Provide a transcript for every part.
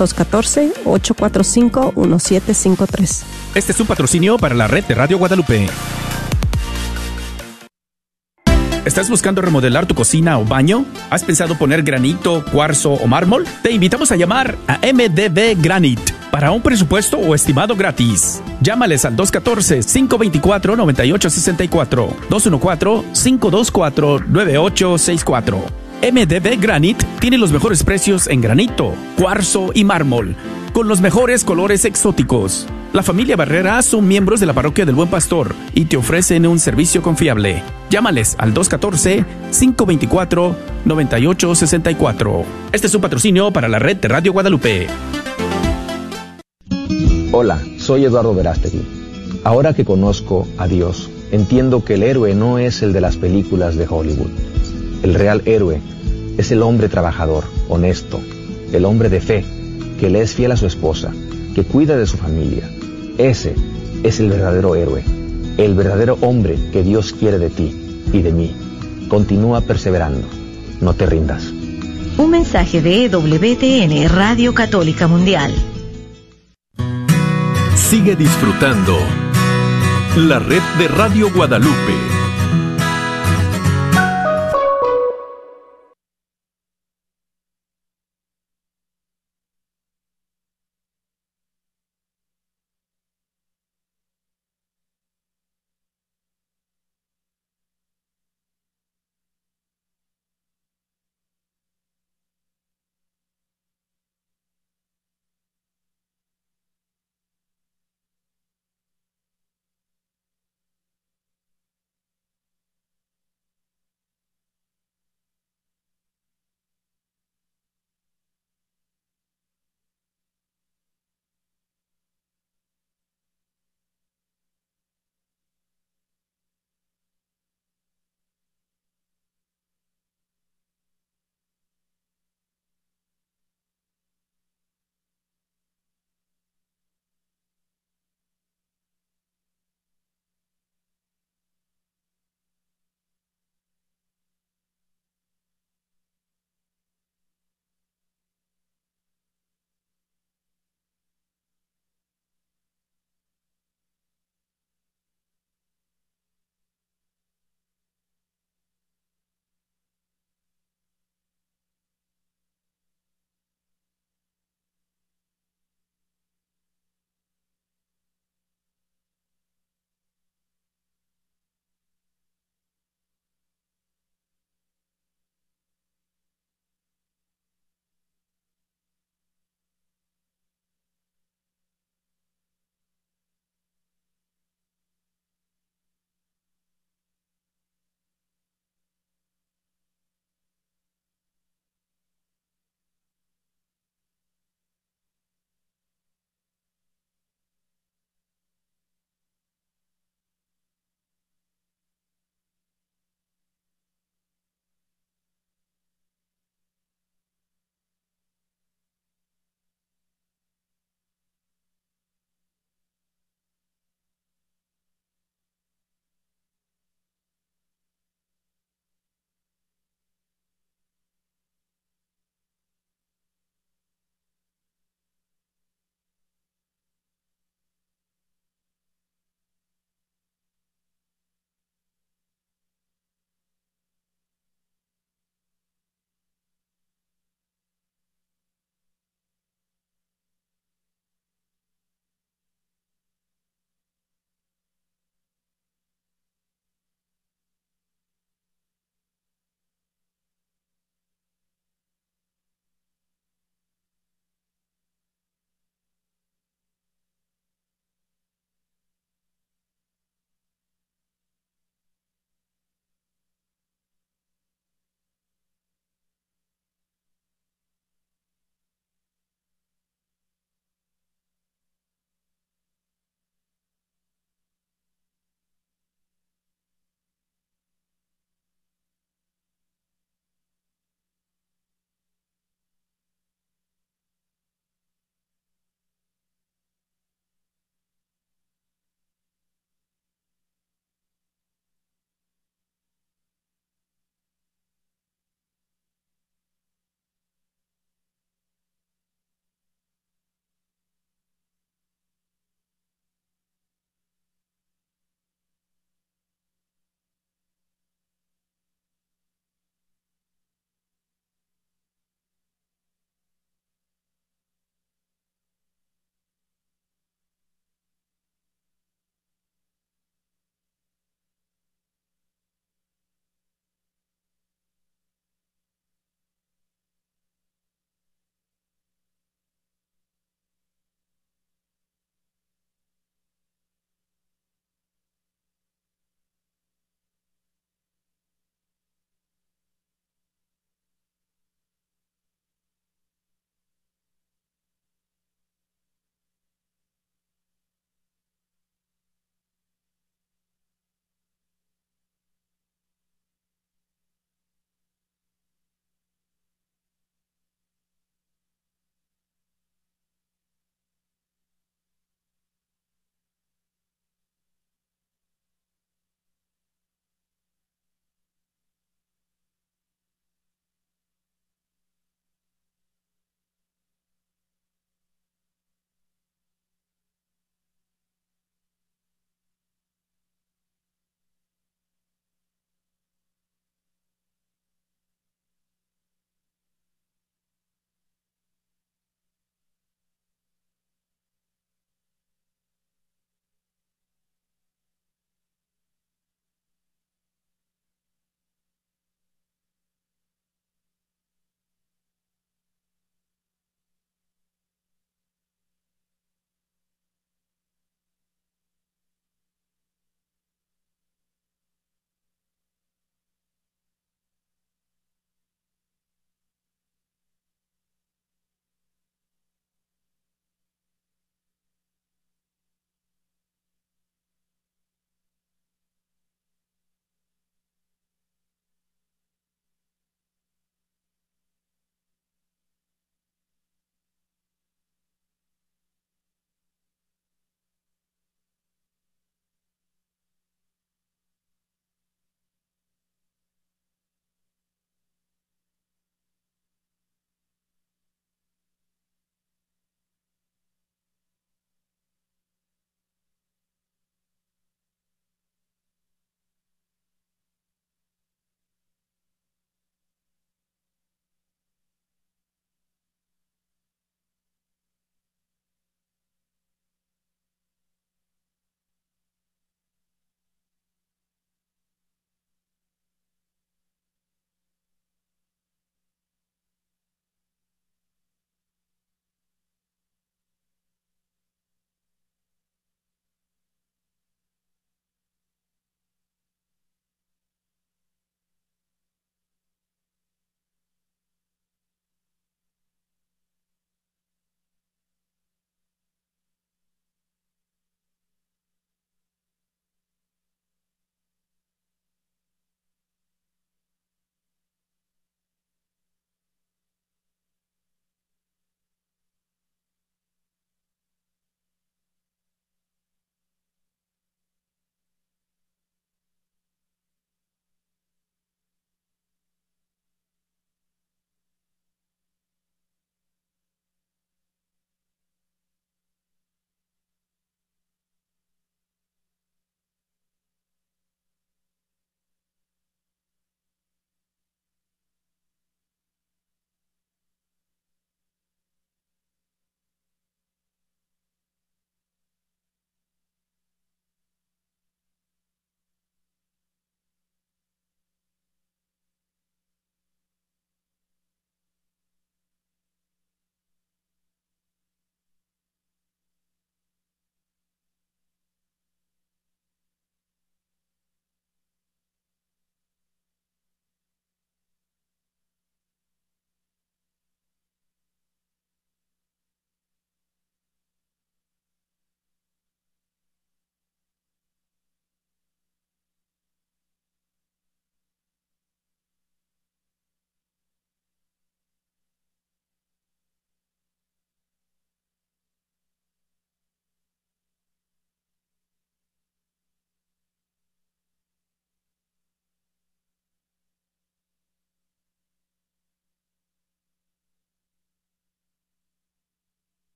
214-845-1753. Este es un patrocinio para la red de Radio Guadalupe. ¿Estás buscando remodelar tu cocina o baño? ¿Has pensado poner granito, cuarzo o mármol? Te invitamos a llamar a MDB Granite para un presupuesto o estimado gratis. Llámales al 214-524-9864, 214-524-9864. MDB Granite tiene los mejores precios en granito, cuarzo y mármol, con los mejores colores exóticos. La familia Barrera son miembros de la parroquia del Buen Pastor y te ofrecen un servicio confiable. Llámales al 214-524-9864. Este es un patrocinio para la red de Radio Guadalupe. Hola, soy Eduardo Verástegui. Ahora que conozco a Dios, entiendo que el héroe no es el de las películas de Hollywood. El real héroe es el hombre trabajador, honesto, el hombre de fe, que le es fiel a su esposa, que cuida de su familia. Ese es el verdadero héroe, el verdadero hombre que Dios quiere de ti y de mí. Continúa perseverando, no te rindas. Un mensaje de EWTN, Radio Católica Mundial. Sigue disfrutando la red de Radio Guadalupe.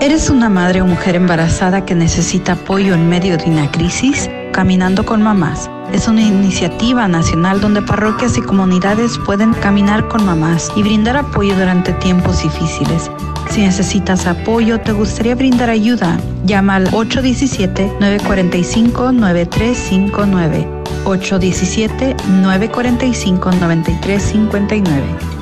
¿Eres una madre o mujer embarazada que necesita apoyo en medio de una crisis? Caminando con Mamás es una iniciativa nacional donde parroquias y comunidades pueden caminar con mamás y brindar apoyo durante tiempos difíciles. Si necesitas apoyo, te gustaría brindar ayuda, llama al 817-945-9359. 817-945-9359.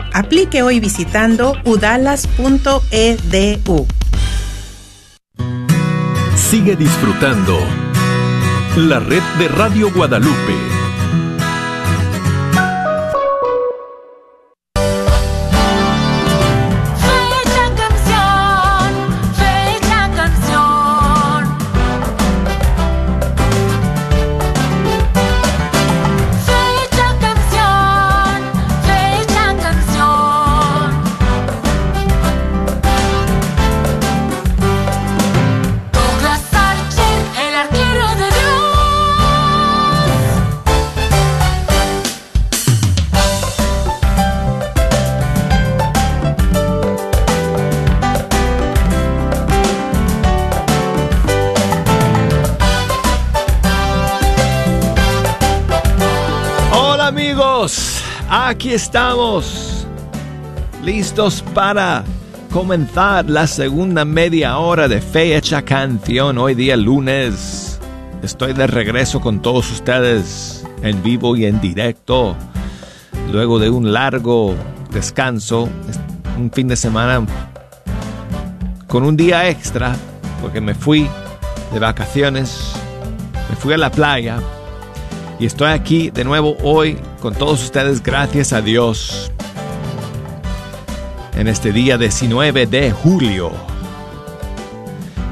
Aplique hoy visitando udalas.edu. Sigue disfrutando la red de Radio Guadalupe. Estamos, listos para comenzar la segunda media hora de Fecha Canción. Hoy día lunes. Estoy de regreso con todos ustedes en vivo y en directo. Luego de un largo descanso, un fin de semana con un día extra, porque me fui de vacaciones, me fui a la playa y estoy aquí de nuevo hoy con todos ustedes, gracias a Dios, en este día 19 de julio.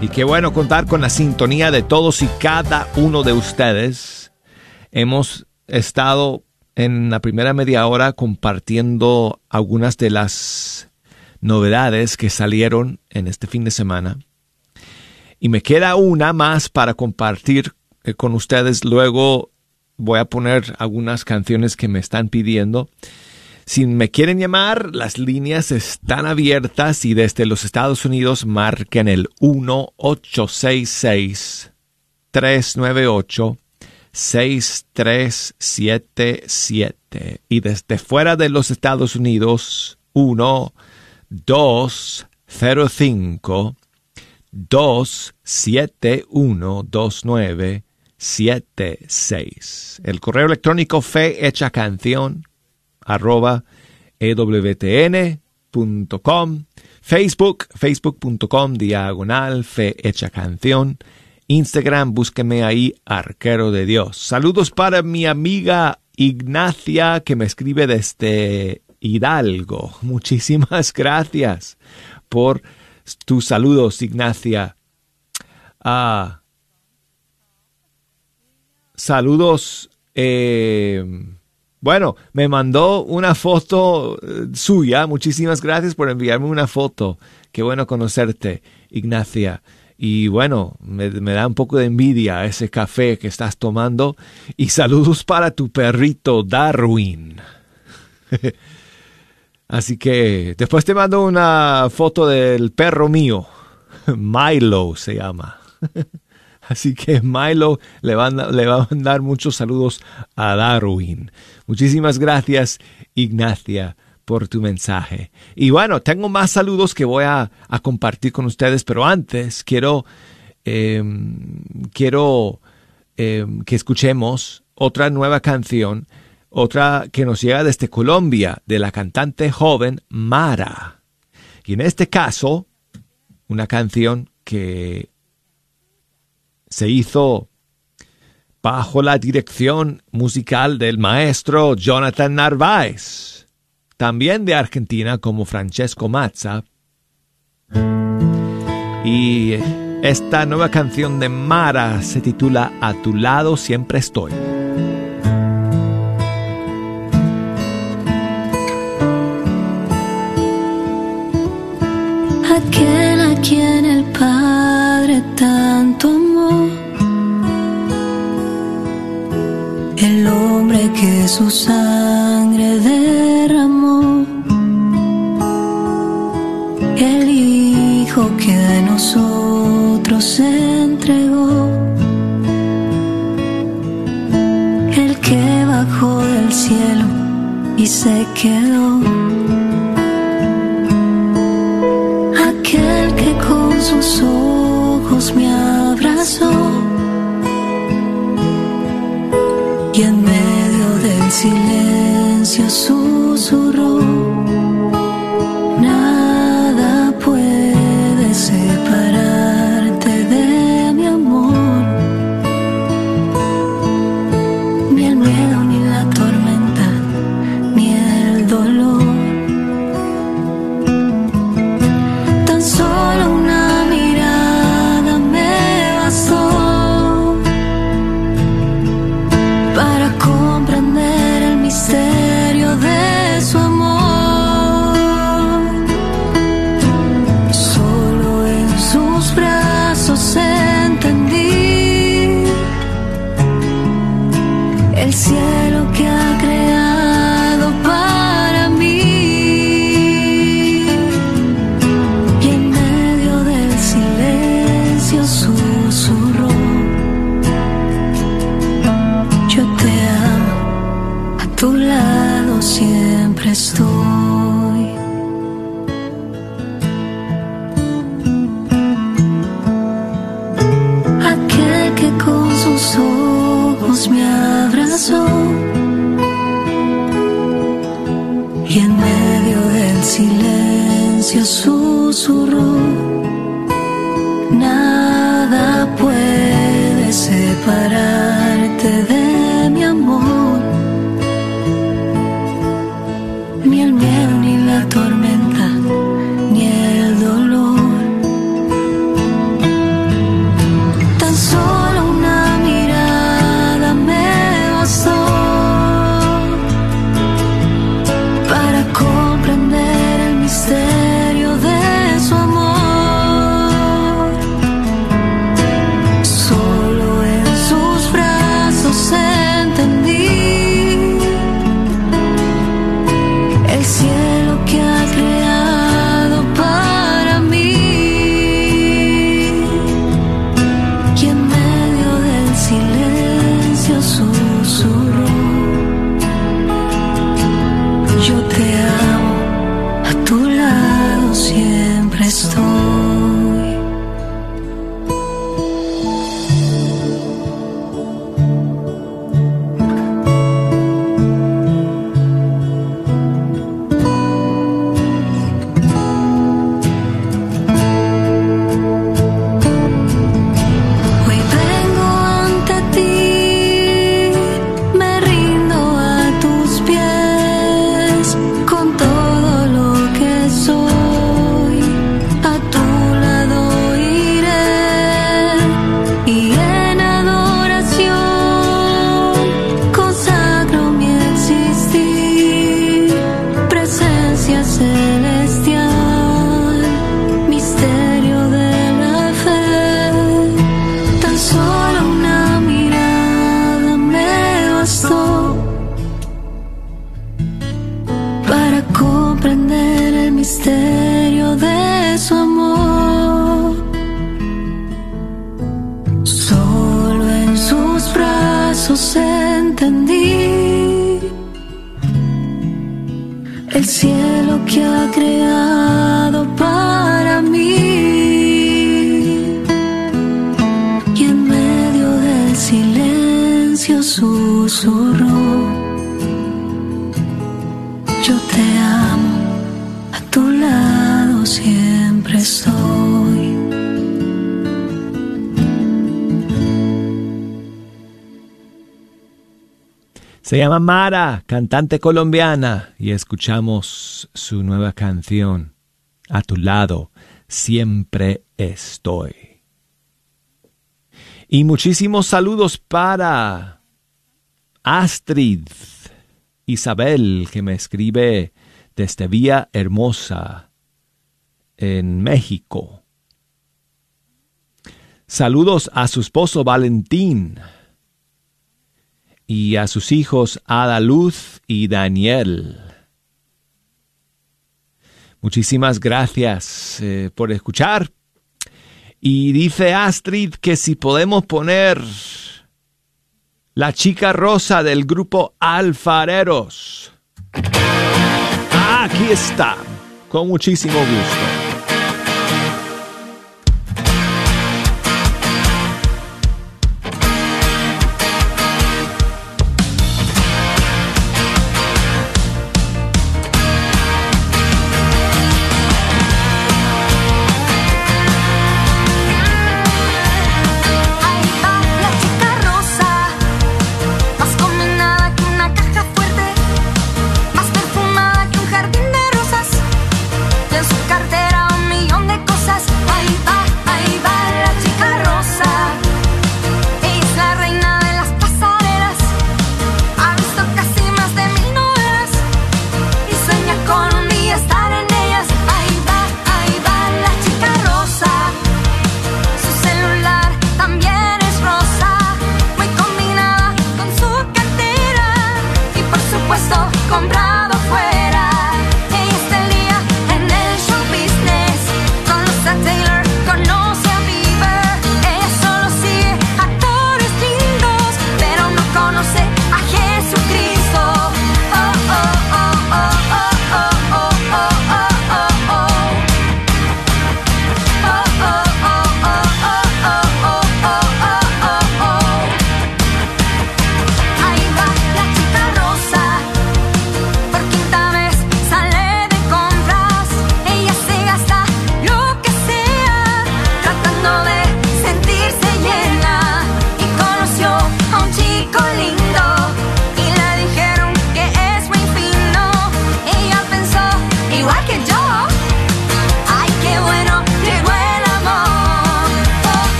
Y qué bueno contar con la sintonía de todos y cada uno de ustedes. Hemos estado en la primera media hora compartiendo algunas de las novedades que salieron en este fin de semana. Y me queda una más para compartir eh, con ustedes luego voy a poner algunas canciones que me están pidiendo. Si me quieren llamar, las líneas están abiertas y desde los Estados Unidos marquen el 1866 398 6377 y desde fuera de los Estados Unidos 1 205 271 29 76. El correo electrónico fe hecha canción arroba ewtn.com, Facebook, facebook.com diagonal fe hecha canción, Instagram, búsqueme ahí, Arquero de Dios. Saludos para mi amiga Ignacia que me escribe desde Hidalgo. Muchísimas gracias por tus saludos, Ignacia. Ah, saludos. Eh, bueno, me mandó una foto eh, suya. Muchísimas gracias por enviarme una foto. Qué bueno conocerte, Ignacia. Y bueno, me, da un poco de envidia ese café que estás tomando. Y saludos para tu perrito Darwin. Así que después te mando una foto del perro mío. Milo se llama. Así que Milo le va, a mandar muchos saludos a Darwin. Muchísimas gracias, Ignacia, por tu mensaje. Y bueno, tengo más saludos que voy a, compartir con ustedes, pero antes quiero, em, quiero em, que escuchemos otra nueva canción, otra que nos llega desde Colombia, de la cantante joven Mara. Y en este caso, una canción que se hizo bajo la dirección musical del maestro Jonathan Narváez, también de Argentina como Francesco Mazza. Y esta nueva canción de Mara se titula A tu lado siempre estoy. Aquel a quien el Padre tanto que su sangre derramó, el Hijo que a nosotros entregó, el que bajó del cielo y se quedó, aquel que con sus ojos me abrazó silencio silencio susurró. Se llama Mara, cantante colombiana, y escuchamos su nueva canción, A tu lado, siempre estoy. Y muchísimos saludos para Astrid Isabel, que me escribe desde Vía Hermosa, en México. Saludos a su esposo Valentín y a sus hijos Ada Luz y Daniel. Muchísimas gracias eh, por escuchar. Y dice Astrid que si podemos poner la chica rosa del grupo Alfareros. Aquí está, con muchísimo gusto.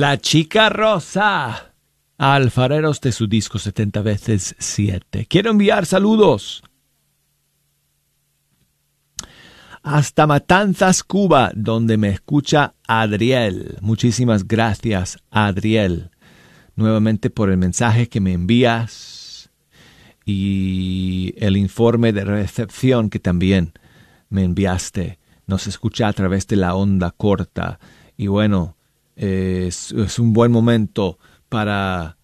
La chica rosa. Alfareros de su disco 70 veces 7. Quiero enviar saludos. Hasta Matanzas, Cuba, donde me escucha Adriel. Muchísimas gracias, Adriel, nuevamente por el mensaje que me envías y el informe de recepción que también me enviaste. Nos escucha a través de la onda corta. Y bueno, es, un buen momento para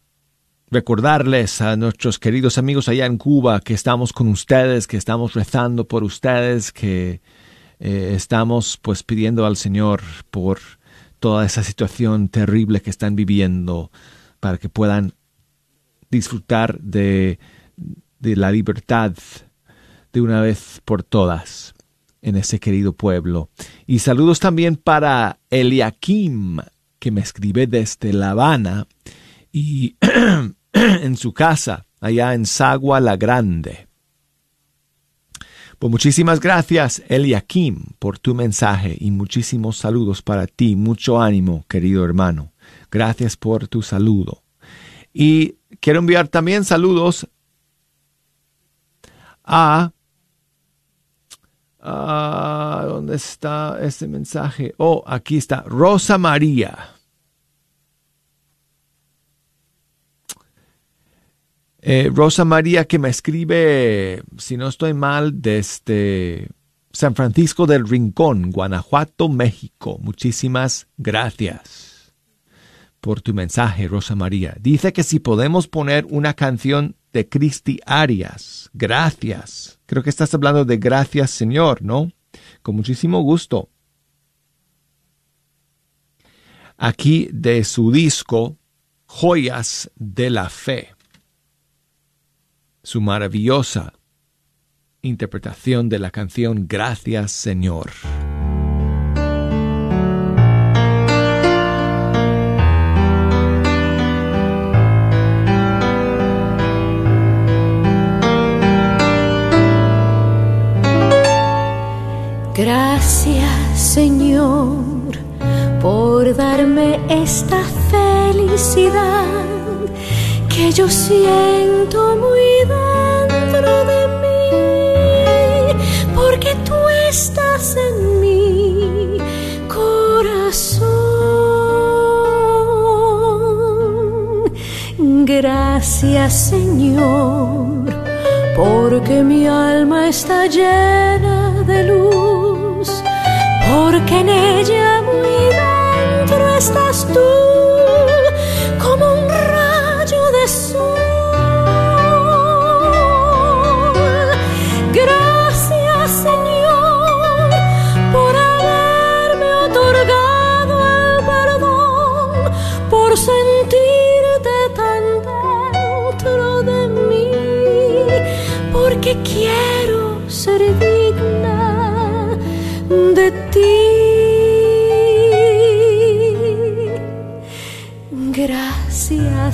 recordarles a nuestros queridos amigos allá en Cuba que estamos con ustedes, que estamos rezando por ustedes, que eh, estamos pues pidiendo al Señor por toda esa situación terrible que están viviendo para que puedan disfrutar de, de la libertad de una vez por todas en ese querido pueblo. Y saludos también para Eliakim, que me escribe desde La Habana y en su casa, allá en Sagua la Grande. Pues muchísimas gracias, Eliakim, por tu mensaje y muchísimos saludos para ti. Mucho ánimo, querido hermano. Gracias por tu saludo. Y quiero enviar también saludos a Ah, ¿Dónde está este mensaje? Oh, aquí está. Rosa María. Eh, Rosa María que me escribe, si no estoy mal, desde San Francisco del Rincón, Guanajuato, México. Muchísimas gracias por tu mensaje, Rosa María. Dice que si podemos poner una canción de Cristi Arias. Gracias. Creo que estás hablando de gracias, Señor, ¿no? Con muchísimo gusto. Aquí de su disco Joyas de la Fe. Su maravillosa interpretación de la canción Gracias, Señor. Gracias Señor por darme esta felicidad que yo siento muy dentro de mí, porque tú estás en mi corazón. Gracias Señor, porque mi alma está llena de luz porque en ella muy dentro estás tú,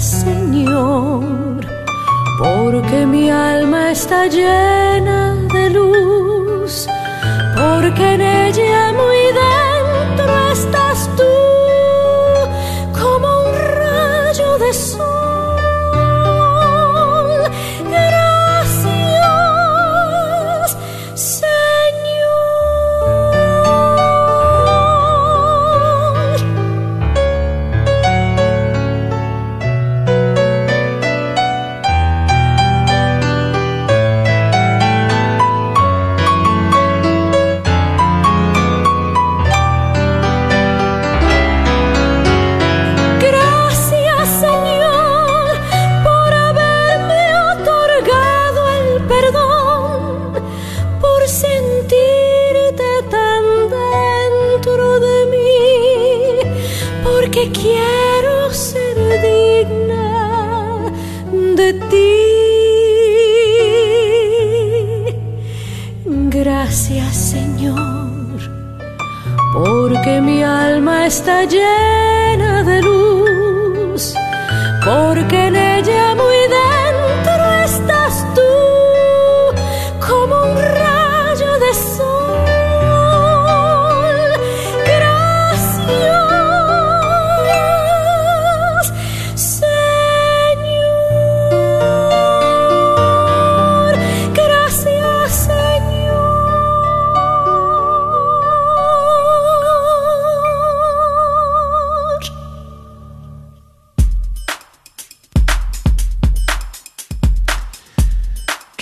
Señor, porque mi alma está llena de luz, porque en ella muy dentro estás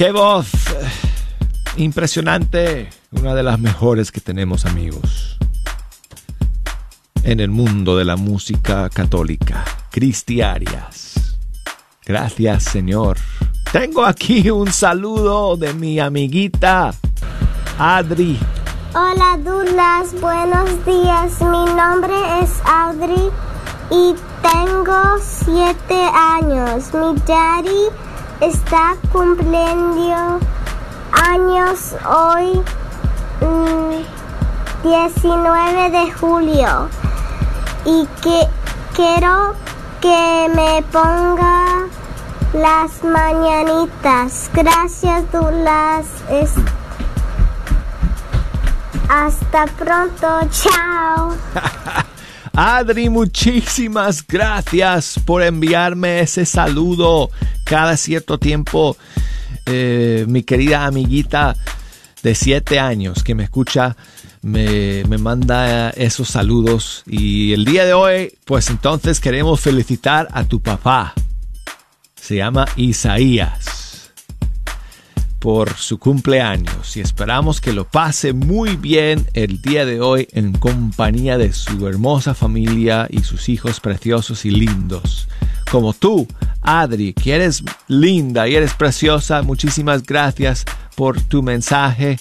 Qué voz impresionante, una de las mejores que tenemos amigos en el mundo de la música católica, Cristi Arias. Gracias Señor. Tengo aquí un saludo de mi amiguita Adri. Hola Douglas, buenos días. Mi nombre es Adri y tengo siete años. Mi daddy está cumpliendo años hoy, 19 mm, de julio, y que quiero que me ponga las mañanitas. Gracias, Dulas. Hasta pronto. Chao. Adri, muchísimas gracias por enviarme ese saludo cada cierto tiempo. Eh, mi querida amiguita de siete años que me escucha me, me, manda esos saludos y el día de hoy pues entonces queremos felicitar a tu papá. Se llama Isaías por su cumpleaños y esperamos que lo pase muy bien el día de hoy en compañía de su hermosa familia y sus hijos preciosos y lindos. Como tú, Adri, que eres linda y eres preciosa, muchísimas gracias por tu mensaje,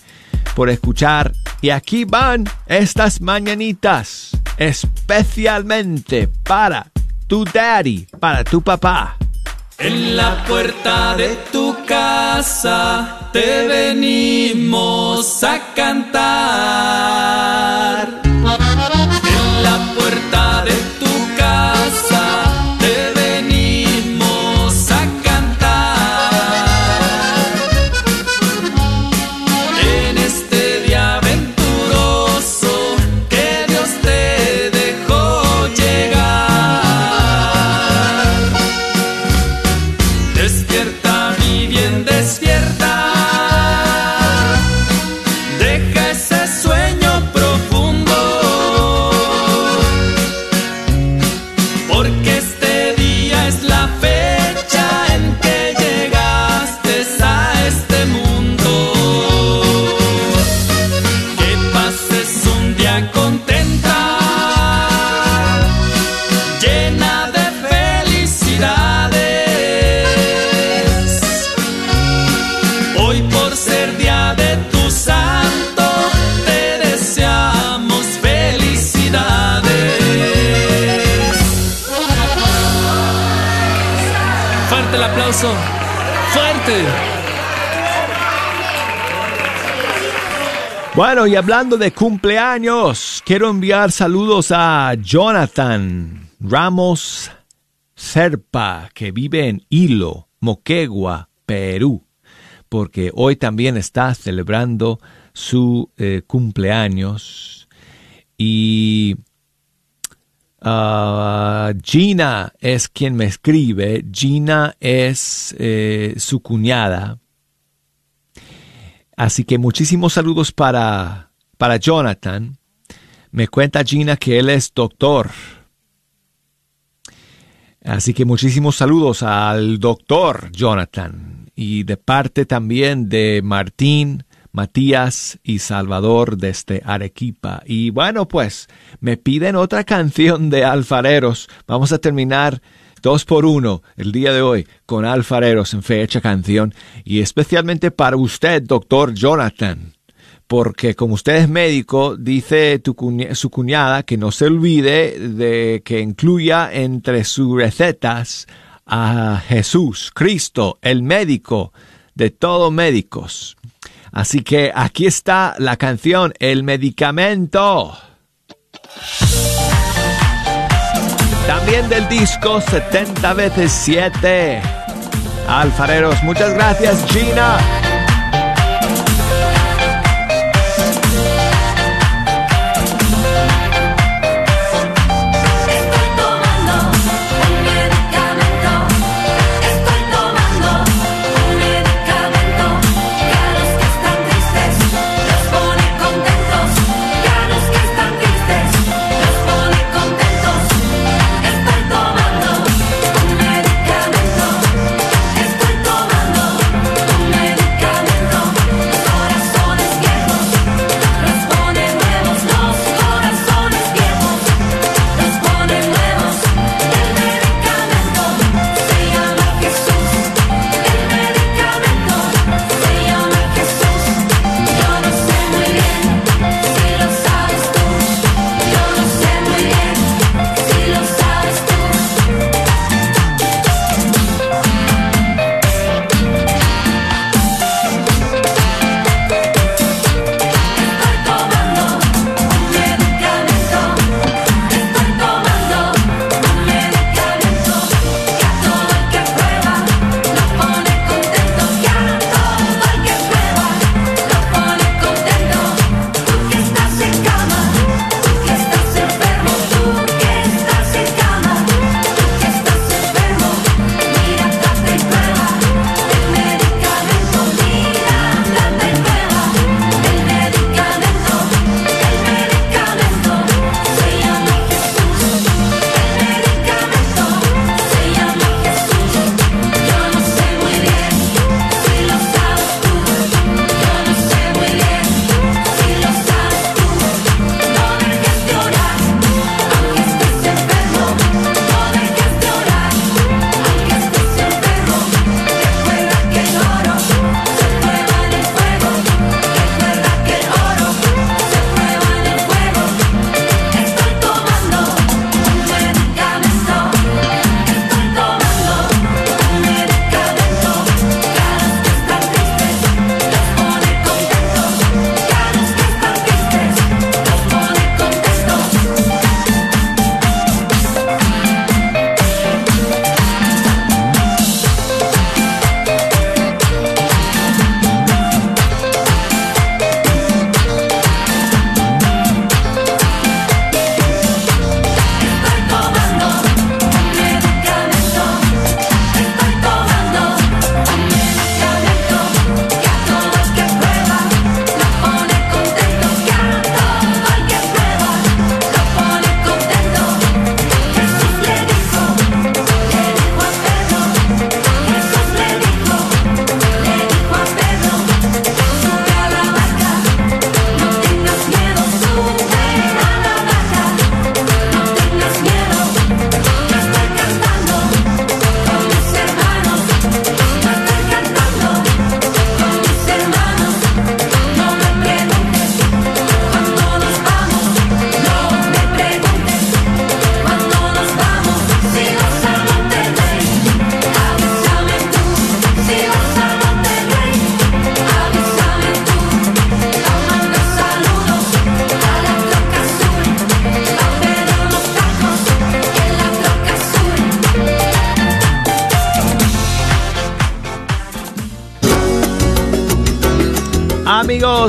por escuchar. Y aquí van estas mañanitas, especialmente para tu daddy, para tu papá. En la puerta de tu casa te venimos a cantar. Bueno, y hablando de cumpleaños, quiero enviar saludos a Jonathan Ramos Serpa, que vive en Hilo, Moquegua, Perú, porque hoy también está celebrando su eh, cumpleaños. Y ah, Gina es quien me escribe. Gina es eh, su cuñada. Así que muchísimos saludos para, para Jonathan. Me cuenta Gina que él es doctor. Así que muchísimos saludos al doctor Jonathan y de parte también de Martín, Matías y Salvador desde Arequipa. Y bueno, pues me piden otra canción de alfareros. Vamos a terminar dos por uno el día de hoy con alfareros en fecha canción y especialmente para usted, doctor Jonathan. Porque como usted es médico, dice su cuñada que no se olvide de que incluya entre sus recetas a Jesús, Cristo, el médico de todos médicos. Así que aquí está la canción El medicamento. También del disco 70 veces 7. Alfareros, muchas gracias Gina.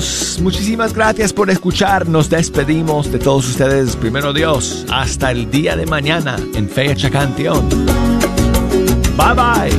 Amigos, muchísimas gracias por escuchar. Nos despedimos de todos ustedes. Primero Dios, hasta el día de mañana en Fecha Canción. Bye bye.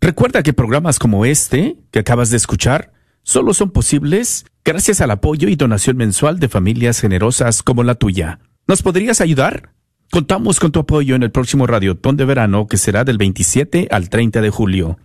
Recuerda que programas como este que acabas de escuchar solo son posibles gracias al apoyo y donación mensual de familias generosas como la tuya. ¿Nos podrías ayudar? Contamos con tu apoyo en el próximo Radiotón de Verano que será del 27 al 30 de julio.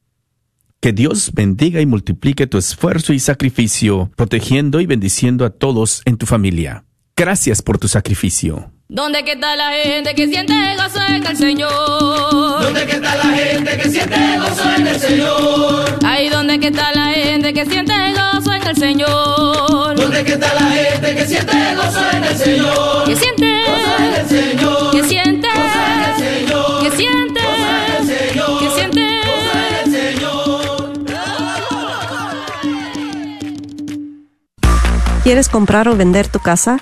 Que Dios bendiga y multiplique tu esfuerzo y sacrificio, protegiendo y bendiciendo a todos en tu familia. Gracias por tu sacrificio. ¿Dónde que está la gente que siente gozo en el Señor? ¿Dónde que está la gente que siente gozo en el Señor? Ahí donde que está la gente que siente gozo en el Señor. ¿Dónde que está la gente que siente gozo en el Señor? Que siente Gozo en el Señor. Que siente Gozo en el Señor. Que siente Gozo en el Señor. Que siente Gozo en el Señor. ¿Quieres comprar o vender tu casa?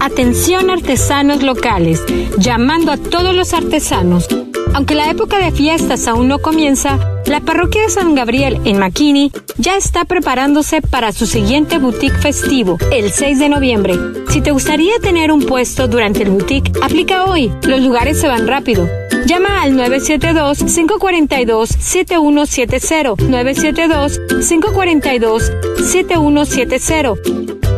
Atención artesanos locales, llamando a todos los artesanos. Aunque la época de fiestas aún no comienza, la parroquia de San Gabriel en McKinney ya está preparándose para su siguiente boutique festivo, el 6 de noviembre. Si te gustaría tener un puesto durante el boutique, aplica hoy. Los lugares se van rápido. Llama al 972-542-7170. 972-542-7170.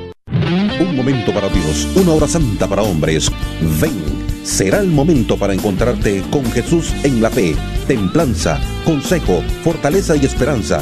Momento para Dios, una hora santa para hombres. Ven, será el momento para encontrarte con Jesús en la fe, templanza, consejo, fortaleza y esperanza.